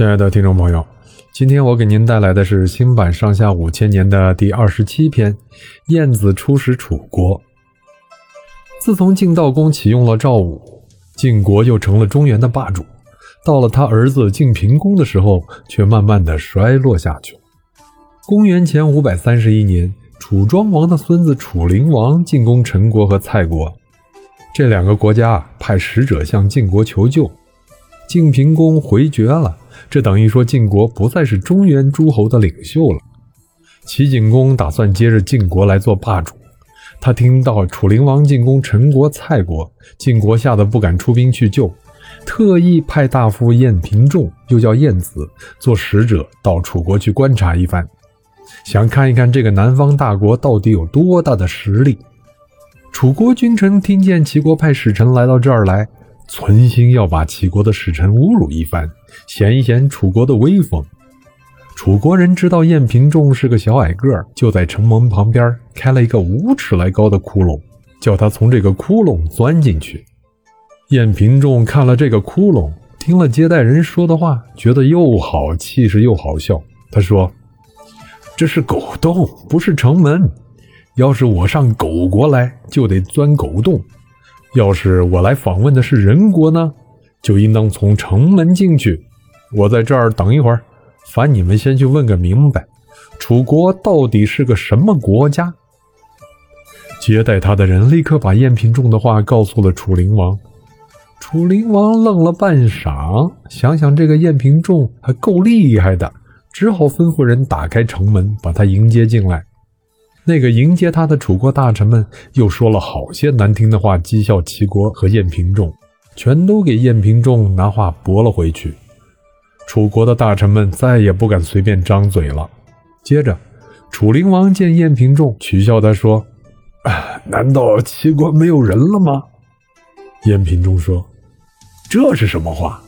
亲爱的听众朋友，今天我给您带来的是新版《上下五千年》的第二十七篇《晏子出使楚国》。自从晋悼公启用了赵武，晋国又成了中原的霸主。到了他儿子晋平公的时候，却慢慢的衰落下去。公元前五百三十一年，楚庄王的孙子楚灵王进攻陈国和蔡国，这两个国家派使者向晋国求救，晋平公回绝了。这等于说晋国不再是中原诸侯的领袖了。齐景公打算接着晋国来做霸主。他听到楚灵王进攻陈国、蔡国，晋国吓得不敢出兵去救，特意派大夫晏平仲，又叫晏子，做使者到楚国去观察一番，想看一看这个南方大国到底有多大的实力。楚国君臣听见齐国派使臣来到这儿来。存心要把齐国的使臣侮辱一番，显一显楚国的威风。楚国人知道晏平仲是个小矮个儿，就在城门旁边开了一个五尺来高的窟窿，叫他从这个窟窿钻进去。晏平仲看了这个窟窿，听了接待人说的话，觉得又好气势又好笑。他说：“这是狗洞，不是城门。要是我上狗国来，就得钻狗洞。”要是我来访问的是人国呢，就应当从城门进去。我在这儿等一会儿，烦你们先去问个明白，楚国到底是个什么国家？接待他的人立刻把晏平仲的话告诉了楚灵王。楚灵王愣了半晌，想想这个晏平仲还够厉害的，只好吩咐人打开城门，把他迎接进来。那个迎接他的楚国大臣们又说了好些难听的话，讥笑齐国和晏平仲，全都给晏平仲拿话驳了回去。楚国的大臣们再也不敢随便张嘴了。接着，楚灵王见晏平仲，取笑他说：“难道齐国没有人了吗？”晏平仲说：“这是什么话？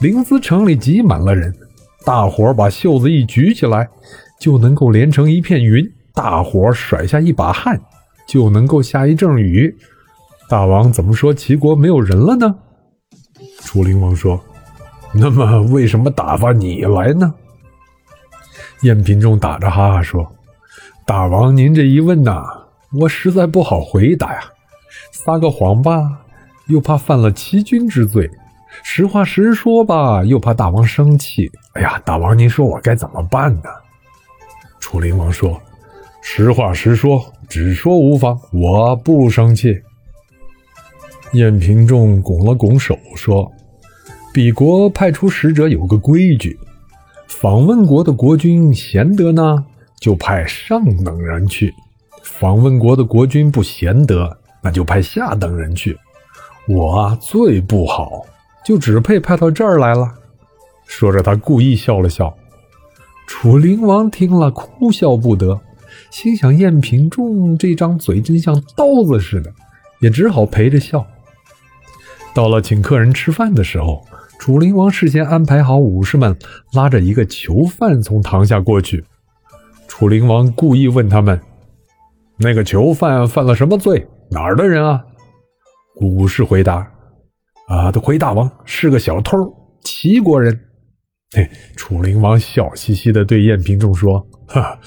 临淄城里挤满了人，大伙把袖子一举起来，就能够连成一片云。”大伙甩下一把汗，就能够下一阵雨。大王怎么说齐国没有人了呢？楚灵王说：“那么为什么打发你来呢？”晏平仲打着哈哈说：“大王您这一问呐，我实在不好回答呀。撒个谎吧，又怕犯了欺君之罪；实话实说吧，又怕大王生气。哎呀，大王您说我该怎么办呢？”楚灵王说。实话实说，只说无妨，我不生气。燕平仲拱了拱手说：“鄙国派出使者有个规矩，访问国的国君贤德呢，就派上等人去；访问国的国君不贤德，那就派下等人去。我最不好，就只配派到这儿来了。”说着，他故意笑了笑。楚灵王听了，哭笑不得。心想晏平仲这张嘴真像刀子似的，也只好陪着笑。到了请客人吃饭的时候，楚灵王事先安排好武士们拉着一个囚犯从堂下过去。楚灵王故意问他们：“那个囚犯犯了什么罪？哪儿的人啊？”武士回答：“啊，回大王是个小偷，齐国人。”嘿，楚灵王笑嘻嘻地对晏平仲说。哈，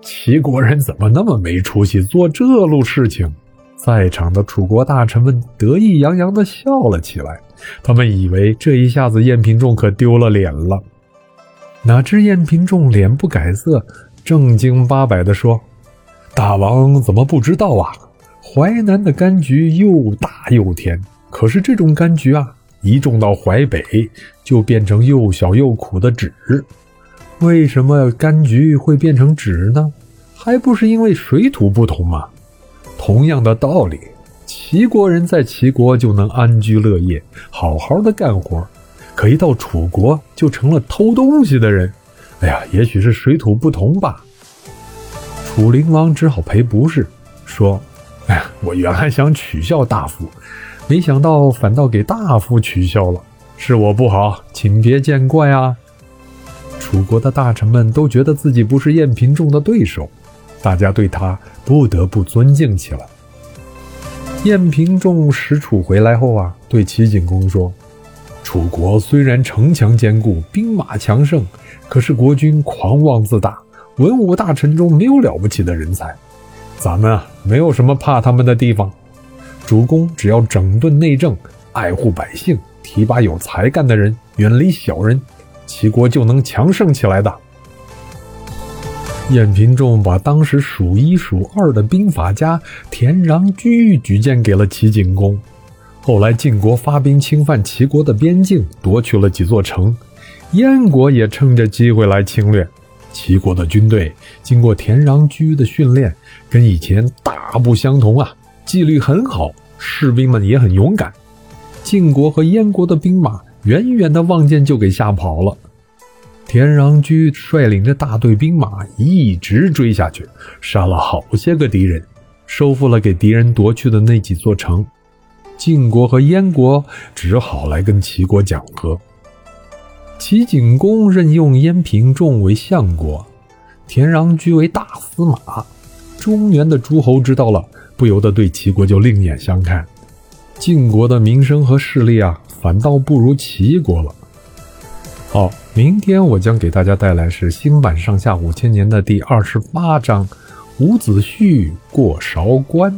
齐国人怎么那么没出息，做这路事情？在场的楚国大臣们得意洋洋地笑了起来。他们以为这一下子晏平仲可丢了脸了，哪知晏平仲脸不改色，正经八百地说：“大王怎么不知道啊？淮南的柑橘又大又甜，可是这种柑橘啊，一种到淮北就变成又小又苦的纸。”为什么柑橘会变成纸呢？还不是因为水土不同吗？同样的道理，齐国人在齐国就能安居乐业，好好的干活，可一到楚国就成了偷东西的人。哎呀，也许是水土不同吧。楚灵王只好赔不是，说：“哎呀，我原来想取笑大夫，没想到反倒给大夫取笑了，是我不好，请别见怪啊。”楚国的大臣们都觉得自己不是晏平仲的对手，大家对他不得不尊敬起来。晏平仲使楚回来后啊，对齐景公说：“楚国虽然城墙坚固，兵马强盛，可是国君狂妄自大，文武大臣中没有了不起的人才。咱们啊，没有什么怕他们的地方。主公只要整顿内政，爱护百姓，提拔有才干的人，远离小人，齐国就能强盛起来的。晏平仲把当时数一数二的兵法家田穰苴举荐给了齐景公。后来晋国发兵侵犯齐国的边境，夺取了几座城，燕国也趁着机会来侵略。齐国的军队经过田穰苴的训练，跟以前大不相同啊，纪律很好，士兵们也很勇敢。晋国和燕国的兵马远远的望见就给吓跑了。田穰苴率领着大队兵马一直追下去，杀了好些个敌人，收复了给敌人夺去的那几座城。晋国和燕国只好来跟齐国讲和。齐景公任用燕平仲为相国，田穰苴为大司马。中原的诸侯知道了，不由得对齐国就另眼相看。晋国的名声和势力啊，反倒不如齐国了。好，明天我将给大家带来是新版上下五千年的第二十八章：伍子胥过韶关。